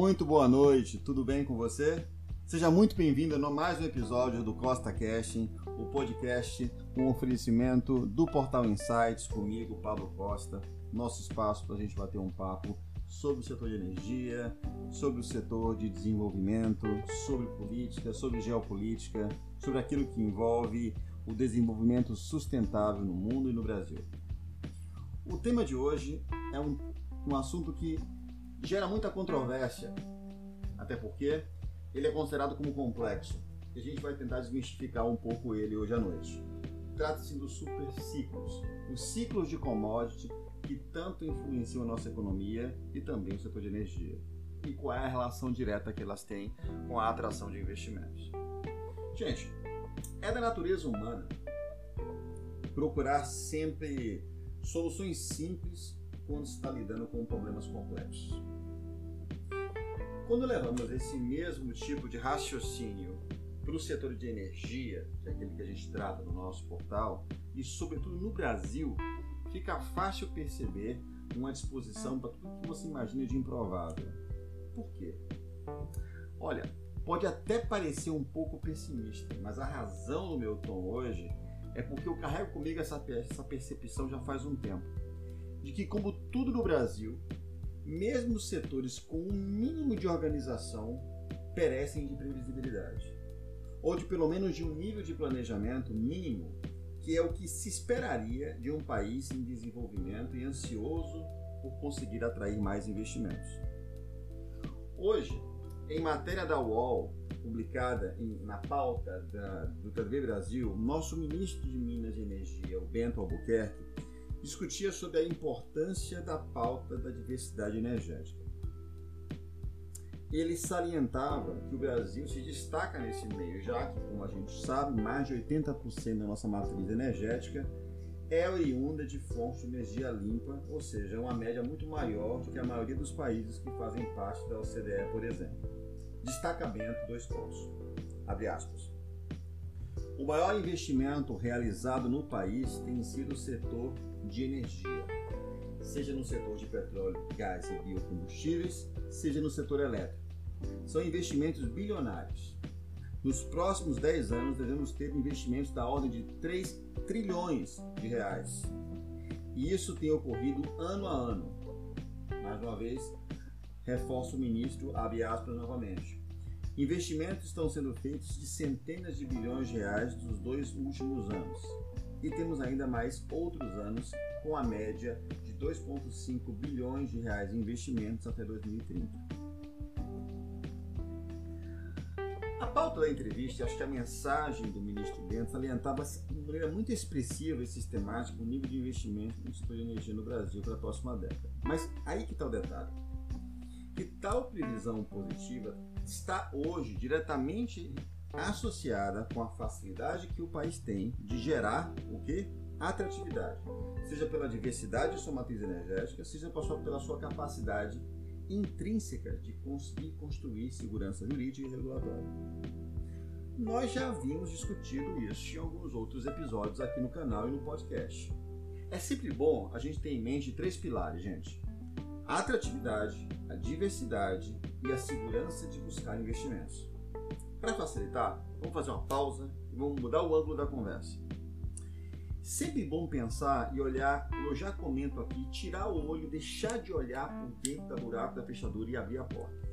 Muito boa noite, tudo bem com você? Seja muito bem-vindo a mais um episódio do Costa Casting, o podcast com oferecimento do Portal Insights, comigo, Pablo Costa. Nosso espaço para a gente bater um papo sobre o setor de energia, sobre o setor de desenvolvimento, sobre política, sobre geopolítica, sobre aquilo que envolve o desenvolvimento sustentável no mundo e no Brasil. O tema de hoje é um, um assunto que gera muita controvérsia, até porque ele é considerado como complexo. E a gente vai tentar desmistificar um pouco ele hoje à noite. Trata-se dos super ciclos, os ciclos de commodity que tanto influenciam a nossa economia e também o setor de energia. E qual é a relação direta que elas têm com a atração de investimentos. Gente, é da natureza humana procurar sempre soluções simples quando se está lidando com problemas complexos. Quando levamos esse mesmo tipo de raciocínio para o setor de energia, que é aquele que a gente trata no nosso portal, e sobretudo no Brasil, fica fácil perceber uma disposição para tudo que você imagina de improvável. Por quê? Olha, pode até parecer um pouco pessimista, mas a razão do meu tom hoje é porque eu carrego comigo essa, essa percepção já faz um tempo. De que, como tudo no Brasil, mesmo setores com um mínimo de organização perecem de previsibilidade, ou de pelo menos de um nível de planejamento mínimo, que é o que se esperaria de um país em desenvolvimento e ansioso por conseguir atrair mais investimentos. Hoje, em matéria da UOL, publicada em, na pauta da, do TV Brasil, nosso ministro de Minas e Energia, o Bento Albuquerque, discutia sobre a importância da pauta da diversidade energética. Ele salientava que o Brasil se destaca nesse meio, já que, como a gente sabe, mais de 80% da nossa matriz energética é oriunda de fontes de energia limpa, ou seja, uma média muito maior do que a maioria dos países que fazem parte da OCDE, por exemplo. Destacamento, dois pontos. Abre aspas. O maior investimento realizado no país tem sido o setor de energia, seja no setor de petróleo, gás e biocombustíveis, seja no setor elétrico. São investimentos bilionários. Nos próximos 10 anos devemos ter investimentos da ordem de 3 trilhões de reais. E isso tem ocorrido ano a ano. Mais uma vez, reforço o ministro, abre aspas novamente. Investimentos estão sendo feitos de centenas de bilhões de reais nos dois últimos anos e temos ainda mais outros anos com a média de 2,5 bilhões de reais em investimentos até 2030. A pauta da entrevista, acho que a mensagem do ministro Bento salientava de maneira muito expressiva e sistemática o nível de investimento no setor de energia no Brasil para a próxima década. Mas aí que está o detalhe. Que tal previsão positiva está hoje diretamente associada com a facilidade que o país tem de gerar o que? Atratividade. Seja pela diversidade de sua matriz energética, seja pela sua capacidade intrínseca de conseguir construir segurança jurídica e regulatória. Nós já havíamos discutido isso em alguns outros episódios aqui no canal e no podcast. É sempre bom a gente ter em mente três pilares, gente: atratividade, a diversidade e a segurança de buscar investimentos. Para facilitar, vamos fazer uma pausa e vamos mudar o ângulo da conversa. Sempre bom pensar e olhar, eu já comento aqui, tirar o olho, deixar de olhar por dentro da buraco da fechadura e abrir a porta.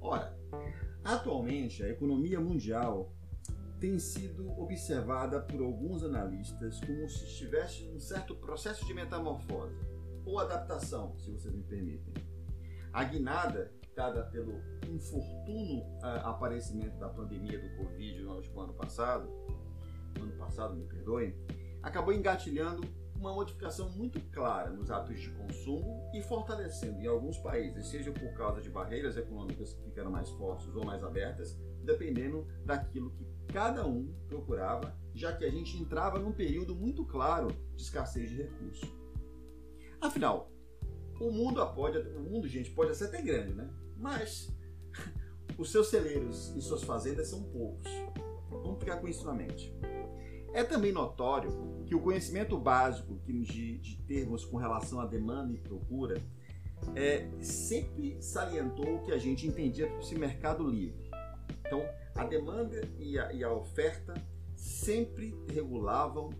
Ora, atualmente a economia mundial tem sido observada por alguns analistas como se estivesse um certo processo de metamorfose ou adaptação, se vocês me permitem. A guinada dada pelo infortuno uh, aparecimento da pandemia do Covid no ano passado, ano passado, me perdoem, acabou engatilhando uma modificação muito clara nos hábitos de consumo e fortalecendo em alguns países, seja por causa de barreiras econômicas que ficaram mais fortes ou mais abertas, dependendo daquilo que cada um procurava, já que a gente entrava num período muito claro de escassez de recursos. Afinal, o mundo pode, o mundo, gente, pode ser até grande, né? Mas os seus celeiros e suas fazendas são poucos. Vamos ficar com isso na mente. É também notório que o conhecimento básico de, de termos com relação à demanda e procura é, sempre salientou o que a gente entendia desse mercado livre. Então, a demanda e a, e a oferta sempre regulavam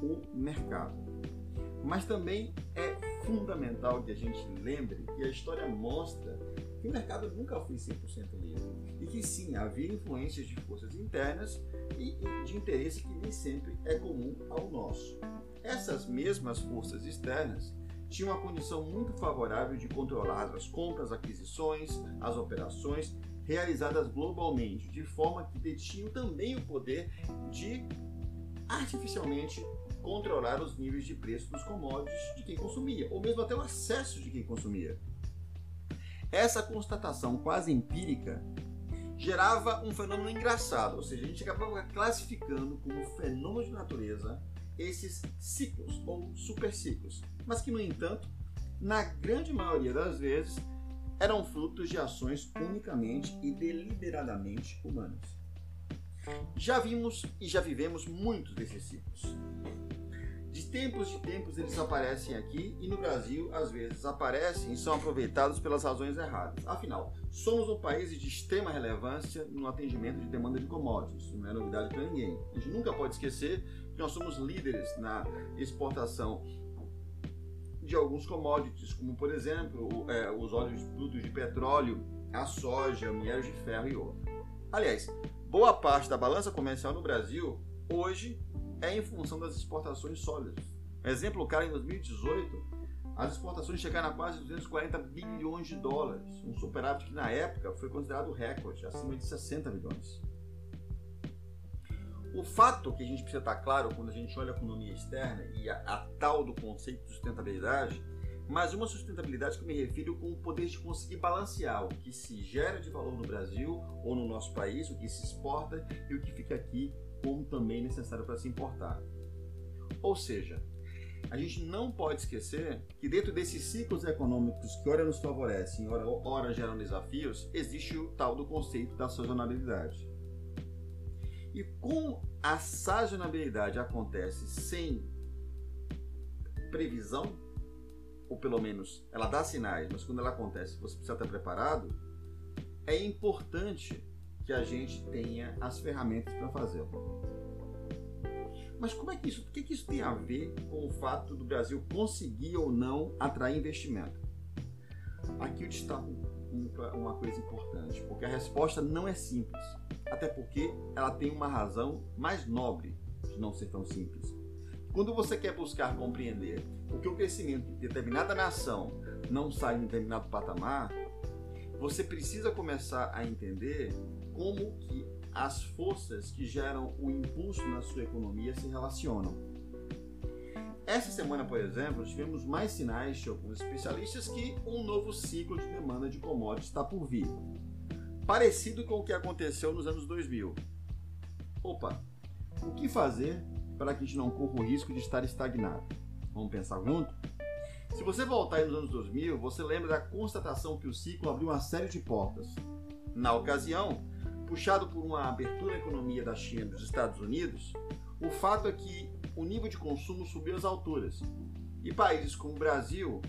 o mercado. Mas também é fundamental que a gente lembre que a história mostra que o mercado nunca foi 100% livre e que sim, havia influências de forças internas e de interesse que nem sempre é comum ao nosso. Essas mesmas forças externas tinham uma condição muito favorável de controlar as compras, aquisições, as operações realizadas globalmente, de forma que detinham também o poder de artificialmente controlar os níveis de preço dos commodities de quem consumia, ou mesmo até o acesso de quem consumia. Essa constatação quase empírica gerava um fenômeno engraçado, ou seja, a gente acabava classificando como fenômeno de natureza esses ciclos ou superciclos, mas que, no entanto, na grande maioria das vezes, eram frutos de ações unicamente e deliberadamente humanas. Já vimos e já vivemos muitos desses ciclos. De tempos de tempos eles aparecem aqui e no Brasil às vezes aparecem e são aproveitados pelas razões erradas. Afinal, somos um país de extrema relevância no atendimento de demanda de commodities, não é novidade para ninguém. A gente nunca pode esquecer que nós somos líderes na exportação de alguns commodities, como por exemplo é, os óleos brutos de petróleo, a soja, minério de ferro e ouro. Aliás, boa parte da balança comercial no Brasil hoje é em função das exportações sólidas. Exemplo, cara, em 2018, as exportações chegaram a quase 240 bilhões de dólares, um superávit que na época foi considerado recorde, acima de 60 bilhões. O fato que a gente precisa estar claro quando a gente olha a economia externa e a, a tal do conceito de sustentabilidade, mas uma sustentabilidade que eu me refiro com o poder de conseguir balancear o que se gera de valor no Brasil ou no nosso país, o que se exporta e o que fica aqui como também necessário para se importar. Ou seja, a gente não pode esquecer que dentro desses ciclos econômicos que ora nos favorecem, ora, ora geram desafios, existe o tal do conceito da sazonalidade. E como a sazonalidade acontece sem previsão, ou pelo menos ela dá sinais, mas quando ela acontece você precisa estar preparado, é importante que a gente tenha as ferramentas para fazê-lo. Mas como é que isso, o que, que isso tem a ver com o fato do Brasil conseguir ou não atrair investimento? Aqui eu destaco uma coisa importante, porque a resposta não é simples, até porque ela tem uma razão mais nobre de não ser tão simples. Quando você quer buscar compreender por que o crescimento de determinada nação não sai em determinado patamar, você precisa começar a entender como que as forças que geram o impulso na sua economia se relacionam. Essa semana, por exemplo, tivemos mais sinais de alguns especialistas que um novo ciclo de demanda de commodities está por vir, parecido com o que aconteceu nos anos 2000. Opa, o que fazer para que a gente não corra o risco de estar estagnado? Vamos pensar junto? Se você voltar aí nos anos 2000, você lembra da constatação que o ciclo abriu uma série de portas. Na ocasião, puxado por uma abertura da economia da China e dos Estados Unidos, o fato é que o nível de consumo subiu às alturas. E países como o Brasil,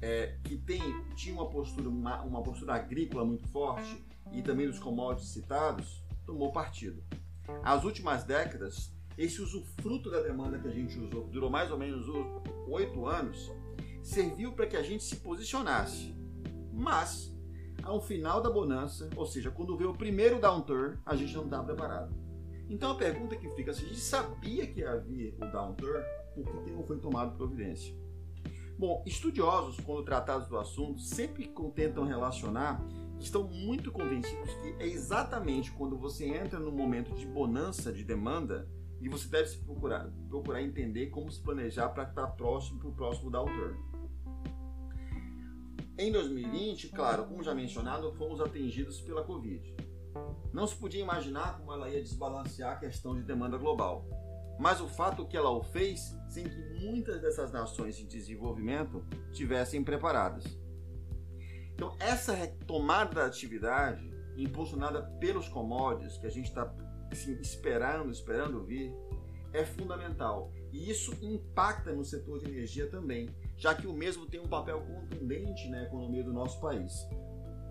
é, que tem, tinha uma postura, uma, uma postura agrícola muito forte e também dos commodities citados, tomou partido. As últimas décadas, esse usufruto da demanda que a gente usou, que durou mais ou menos oito anos, serviu para que a gente se posicionasse. Mas ao final da bonança, ou seja, quando vê o primeiro downturn, a gente não está preparado. Então a pergunta que fica, se a gente sabia que havia o downturn, por que não foi tomado providência? Bom, estudiosos, quando tratados do assunto, sempre tentam relacionar, estão muito convencidos que é exatamente quando você entra num momento de bonança de demanda e você deve se procurar, procurar entender como se planejar para estar próximo para o próximo downturn. Em 2020, claro, como já mencionado, fomos atingidos pela Covid. Não se podia imaginar como ela ia desbalancear a questão de demanda global. Mas o fato que ela o fez sem que muitas dessas nações em desenvolvimento tivessem preparadas. Então, essa retomada da atividade, impulsionada pelos commodities que a gente está assim, esperando, esperando vir, é fundamental. E isso impacta no setor de energia também, já que o mesmo tem um papel contundente na economia do nosso país.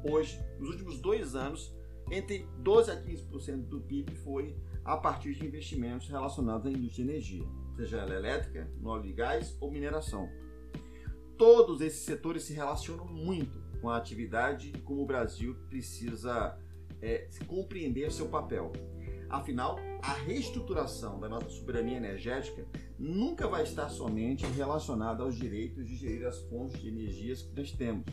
Hoje, nos últimos dois anos, entre 12 a 15% do PIB foi a partir de investimentos relacionados à indústria de energia, seja ela elétrica, no óleo e gás ou mineração. Todos esses setores se relacionam muito com a atividade e como o Brasil precisa é, compreender seu papel. Afinal, a reestruturação da nossa soberania energética nunca vai estar somente relacionada aos direitos de gerir as fontes de energias que nós temos,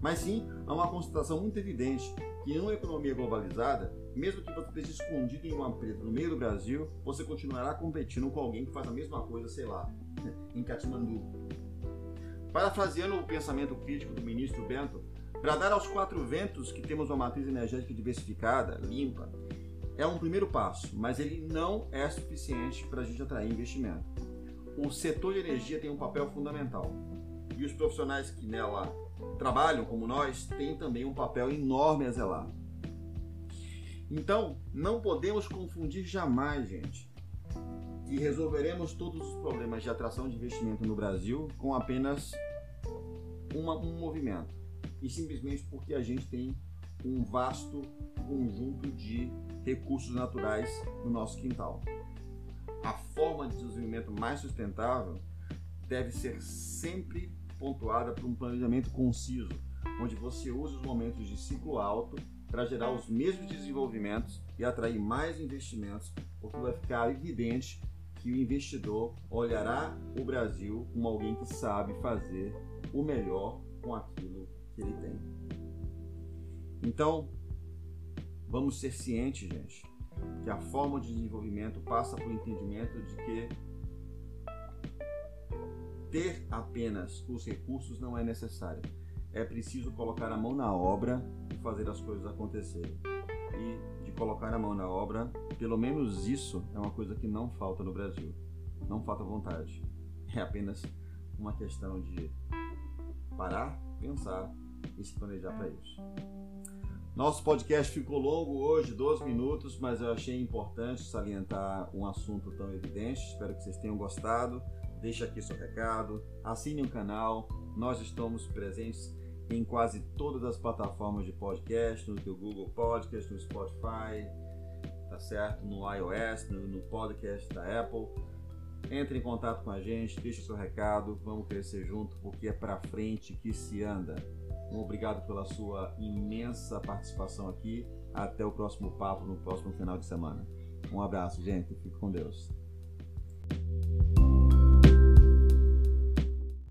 mas sim a uma constatação muito evidente que em uma economia globalizada, mesmo que você esteja escondido em uma empresa no meio do Brasil, você continuará competindo com alguém que faz a mesma coisa, sei lá, em Katmandu. Parafraseando o pensamento crítico do ministro Bento, bradar aos quatro ventos que temos uma matriz energética diversificada, limpa, é um primeiro passo, mas ele não é suficiente para a gente atrair investimento. O setor de energia tem um papel fundamental e os profissionais que nela trabalham, como nós, têm também um papel enorme a zelar. Então, não podemos confundir jamais, gente, que resolveremos todos os problemas de atração de investimento no Brasil com apenas uma, um movimento. E simplesmente porque a gente tem um vasto conjunto de recursos naturais no nosso quintal. A forma de desenvolvimento mais sustentável deve ser sempre pontuada por um planejamento conciso, onde você usa os momentos de ciclo alto para gerar os mesmos desenvolvimentos e atrair mais investimentos, porque vai ficar evidente que o investidor olhará o Brasil como alguém que sabe fazer o melhor com aquilo que ele tem. Então, vamos ser cientes, gente, que a forma de desenvolvimento passa por entendimento de que ter apenas os recursos não é necessário. É preciso colocar a mão na obra e fazer as coisas acontecerem. E de colocar a mão na obra, pelo menos isso é uma coisa que não falta no Brasil. Não falta vontade. É apenas uma questão de parar, pensar e se planejar para isso. Nosso podcast ficou longo hoje, 12 minutos, mas eu achei importante salientar um assunto tão evidente. Espero que vocês tenham gostado. Deixe aqui seu recado, assine o canal. Nós estamos presentes em quase todas as plataformas de podcast, no Google Podcast, no Spotify, tá certo? No iOS, no, no podcast da Apple. Entre em contato com a gente, deixe seu recado, vamos crescer junto, porque é para frente que se anda. Um obrigado pela sua imensa participação aqui. Até o próximo papo no próximo final de semana. Um abraço, gente. Fique com Deus.